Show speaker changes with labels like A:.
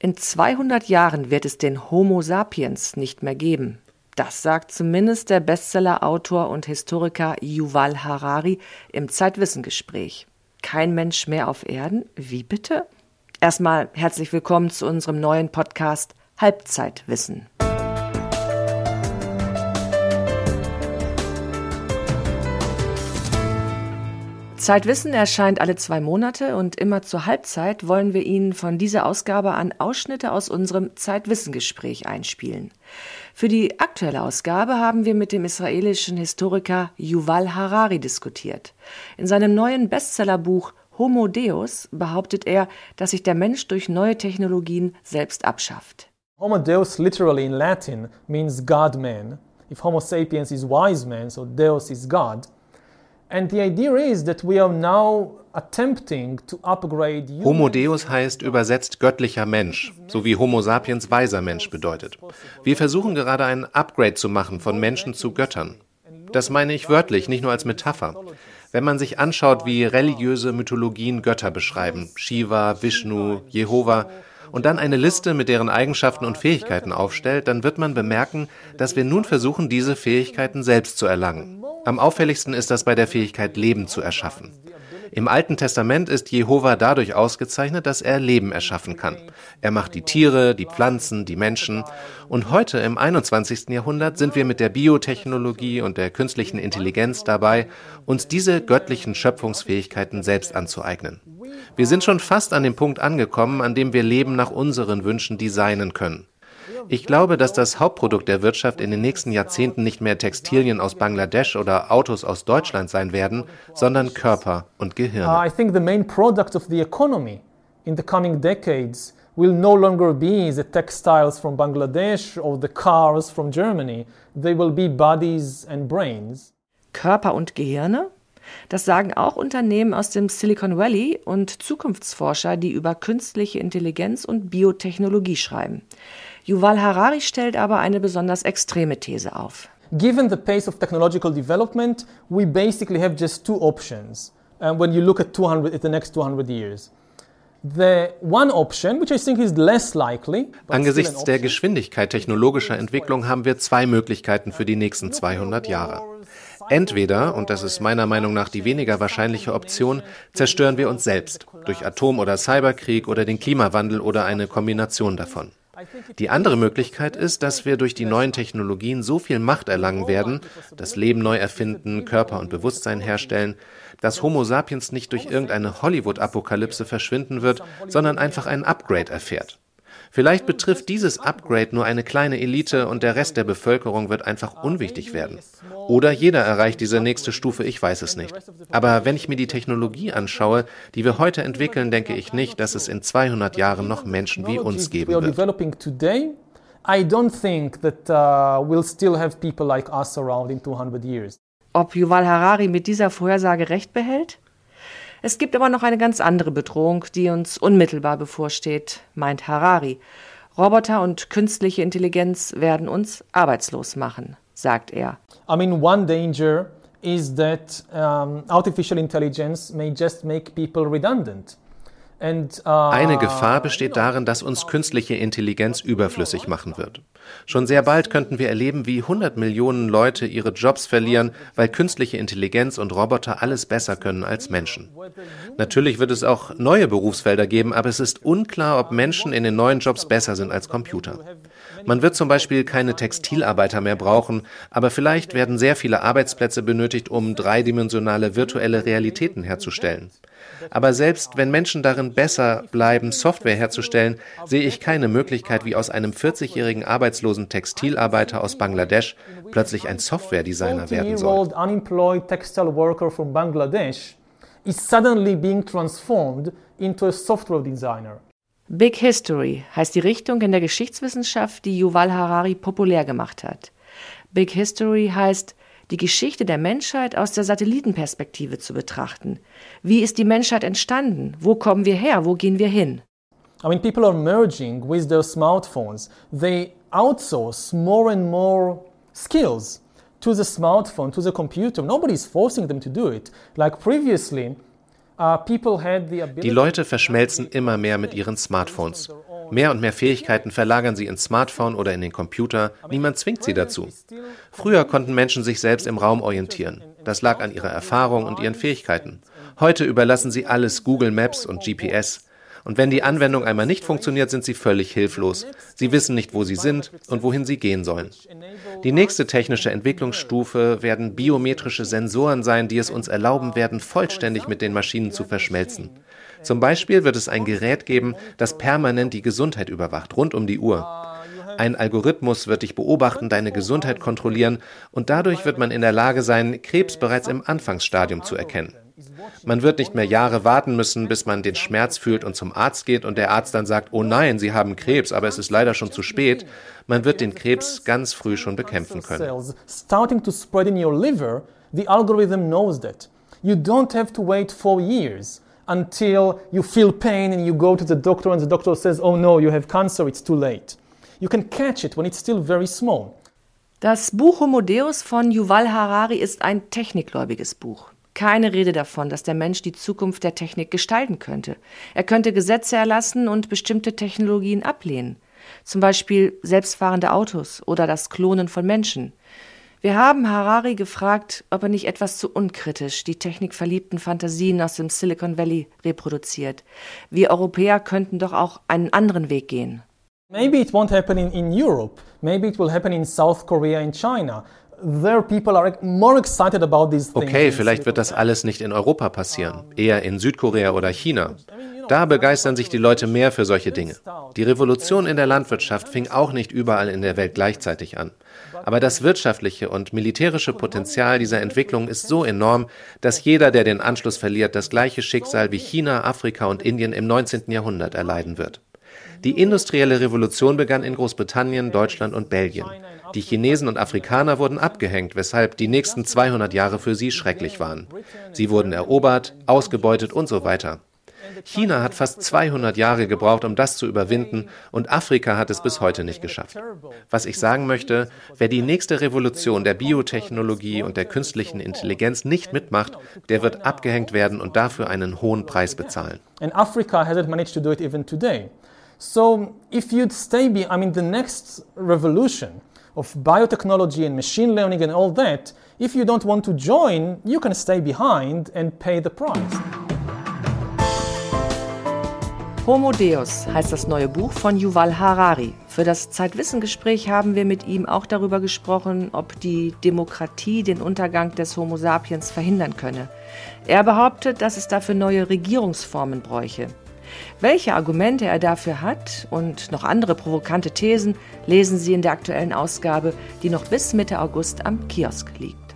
A: In 200 Jahren wird es den Homo sapiens nicht mehr geben. Das sagt zumindest der Bestsellerautor und Historiker Yuval Harari im Zeitwissengespräch. Kein Mensch mehr auf Erden? Wie bitte? Erstmal herzlich willkommen zu unserem neuen Podcast Halbzeitwissen. Zeitwissen erscheint alle zwei Monate und immer zur Halbzeit wollen wir Ihnen von dieser Ausgabe an Ausschnitte aus unserem Zeitwissengespräch einspielen. Für die aktuelle Ausgabe haben wir mit dem israelischen Historiker Yuval Harari diskutiert. In seinem neuen Bestsellerbuch Homo Deus behauptet er, dass sich der Mensch durch neue Technologien selbst abschafft.
B: Homo Deus literally in Latin means God man. If Homo sapiens is wise man, so Deus is God.
C: Homo Deus heißt übersetzt göttlicher Mensch, so wie Homo sapiens weiser Mensch bedeutet. Wir versuchen gerade ein Upgrade zu machen von Menschen zu Göttern. Das meine ich wörtlich, nicht nur als Metapher. Wenn man sich anschaut, wie religiöse Mythologien Götter beschreiben, Shiva, Vishnu, Jehova, und dann eine Liste mit deren Eigenschaften und Fähigkeiten aufstellt, dann wird man bemerken, dass wir nun versuchen, diese Fähigkeiten selbst zu erlangen. Am auffälligsten ist das bei der Fähigkeit, Leben zu erschaffen. Im Alten Testament ist Jehova dadurch ausgezeichnet, dass er Leben erschaffen kann. Er macht die Tiere, die Pflanzen, die Menschen. Und heute im 21. Jahrhundert sind wir mit der Biotechnologie und der künstlichen Intelligenz dabei, uns diese göttlichen Schöpfungsfähigkeiten selbst anzueignen. Wir sind schon fast an dem Punkt angekommen, an dem wir Leben nach unseren Wünschen designen können. Ich glaube, dass das Hauptprodukt der Wirtschaft in den nächsten Jahrzehnten nicht mehr Textilien aus Bangladesch oder Autos aus Deutschland sein werden, sondern Körper und Gehirn.
B: I think the main product of the economy in the coming decades will no longer be the textiles from Bangladesh or the cars from Germany. They will be bodies and brains.
A: Körper und Gehirne? Das sagen auch Unternehmen aus dem Silicon Valley und Zukunftsforscher, die über künstliche Intelligenz und Biotechnologie schreiben. Yuval Harari stellt aber eine besonders extreme These auf.
B: Given the pace of technological development, we basically have just two options uh, when you look at 200 at the next 200 years.
C: Angesichts der Geschwindigkeit technologischer Entwicklung haben wir zwei Möglichkeiten für die nächsten 200 Jahre. Entweder, und das ist meiner Meinung nach die weniger wahrscheinliche Option, zerstören wir uns selbst durch Atom- oder Cyberkrieg oder den Klimawandel oder eine Kombination davon. Die andere Möglichkeit ist, dass wir durch die neuen Technologien so viel Macht erlangen werden, das Leben neu erfinden, Körper und Bewusstsein herstellen, dass Homo sapiens nicht durch irgendeine Hollywood-Apokalypse verschwinden wird, sondern einfach ein Upgrade erfährt. Vielleicht betrifft dieses Upgrade nur eine kleine Elite und der Rest der Bevölkerung wird einfach unwichtig werden. Oder jeder erreicht diese nächste Stufe, ich weiß es nicht. Aber wenn ich mir die Technologie anschaue, die wir heute entwickeln, denke ich nicht, dass es in 200 Jahren noch Menschen wie uns geben wird. I don't think that uh, we'll still have people like us around in 200 years.
A: Ob Yuval Harari mit dieser Vorhersage recht behält? Es gibt aber noch eine ganz andere Bedrohung, die uns unmittelbar bevorsteht, meint Harari. Roboter und künstliche Intelligenz werden uns arbeitslos machen, sagt er.
B: I mean, one danger is that um, artificial intelligence may just make people redundant.
C: Uh, Eine Gefahr besteht darin, dass uns künstliche Intelligenz überflüssig machen wird. Schon sehr bald könnten wir erleben, wie 100 Millionen Leute ihre Jobs verlieren, weil künstliche Intelligenz und Roboter alles besser können als Menschen. Natürlich wird es auch neue Berufsfelder geben, aber es ist unklar, ob Menschen in den neuen Jobs besser sind als Computer. Man wird zum Beispiel keine Textilarbeiter mehr brauchen, aber vielleicht werden sehr viele Arbeitsplätze benötigt, um dreidimensionale virtuelle Realitäten herzustellen. Aber selbst wenn Menschen darin besser bleiben, Software herzustellen, sehe ich keine Möglichkeit, wie aus einem 40-jährigen arbeitslosen Textilarbeiter aus Bangladesch plötzlich ein Softwaredesigner werden soll.
A: Big History heißt die Richtung in der Geschichtswissenschaft, die Yuval Harari populär gemacht hat. Big History heißt die Geschichte der Menschheit aus der Satellitenperspektive zu betrachten. Wie ist die Menschheit entstanden? Wo kommen wir her? Wo gehen wir hin?
B: I mean, people are merging with their smartphones. They outsource more and more skills to the smartphone, to the computer. Nobody's forcing them to do it. Like previously,
C: die Leute verschmelzen immer mehr mit ihren Smartphones. Mehr und mehr Fähigkeiten verlagern sie ins Smartphone oder in den Computer. Niemand zwingt sie dazu. Früher konnten Menschen sich selbst im Raum orientieren. Das lag an ihrer Erfahrung und ihren Fähigkeiten. Heute überlassen sie alles Google Maps und GPS. Und wenn die Anwendung einmal nicht funktioniert, sind sie völlig hilflos. Sie wissen nicht, wo sie sind und wohin sie gehen sollen. Die nächste technische Entwicklungsstufe werden biometrische Sensoren sein, die es uns erlauben werden, vollständig mit den Maschinen zu verschmelzen. Zum Beispiel wird es ein Gerät geben, das permanent die Gesundheit überwacht, rund um die Uhr. Ein Algorithmus wird dich beobachten, deine Gesundheit kontrollieren und dadurch wird man in der Lage sein, Krebs bereits im Anfangsstadium zu erkennen. Man wird nicht mehr Jahre warten müssen, bis man den Schmerz fühlt und zum Arzt geht und der Arzt dann sagt, oh nein, Sie haben Krebs, aber es ist leider schon zu spät. Man wird den Krebs ganz früh schon bekämpfen können. Starting to spread in your liver, the algorithm knows that. You don't have to wait four years until you feel pain and you go to the doctor and the doctor says, oh no, you have cancer, it's too late. You can catch it when it's still very small.
A: Das Buch Homo Deus von Yuval Harari ist ein technikgläubiges Buch. Keine Rede davon, dass der Mensch die Zukunft der Technik gestalten könnte. Er könnte Gesetze erlassen und bestimmte Technologien ablehnen. Zum Beispiel selbstfahrende Autos oder das Klonen von Menschen. Wir haben Harari gefragt, ob er nicht etwas zu unkritisch die technikverliebten Fantasien aus dem Silicon Valley reproduziert. Wir Europäer könnten doch auch einen anderen Weg gehen.
B: Maybe it won't happen in, in Europe. Maybe it will happen in South Korea and China.
C: Okay, vielleicht wird das alles nicht in Europa passieren, eher in Südkorea oder China. Da begeistern sich die Leute mehr für solche Dinge. Die Revolution in der Landwirtschaft fing auch nicht überall in der Welt gleichzeitig an. Aber das wirtschaftliche und militärische Potenzial dieser Entwicklung ist so enorm, dass jeder, der den Anschluss verliert, das gleiche Schicksal wie China, Afrika und Indien im 19. Jahrhundert erleiden wird. Die industrielle Revolution begann in Großbritannien, Deutschland und Belgien. Die Chinesen und Afrikaner wurden abgehängt, weshalb die nächsten 200 Jahre für sie schrecklich waren. Sie wurden erobert, ausgebeutet und so weiter. China hat fast 200 Jahre gebraucht, um das zu überwinden, und Afrika hat es bis heute nicht geschafft. Was ich sagen möchte, wer die nächste Revolution der Biotechnologie und der künstlichen Intelligenz nicht mitmacht, der wird abgehängt werden und dafür einen hohen Preis bezahlen. And Africa hasn't managed to do it even today.
B: So if you'd stay be, I mean, the next revolution of biotechnology and machine learning and all that, if you don't want to join, you can stay behind and pay the price.
A: Homo Deus heißt das neue Buch von Yuval Harari. Für das Zeitwissengespräch haben wir mit ihm auch darüber gesprochen, ob die Demokratie den Untergang des Homo sapiens verhindern könne. Er behauptet, dass es dafür neue Regierungsformen bräuche. Welche Argumente er dafür hat und noch andere provokante Thesen lesen Sie in der aktuellen Ausgabe, die noch bis Mitte August am Kiosk liegt.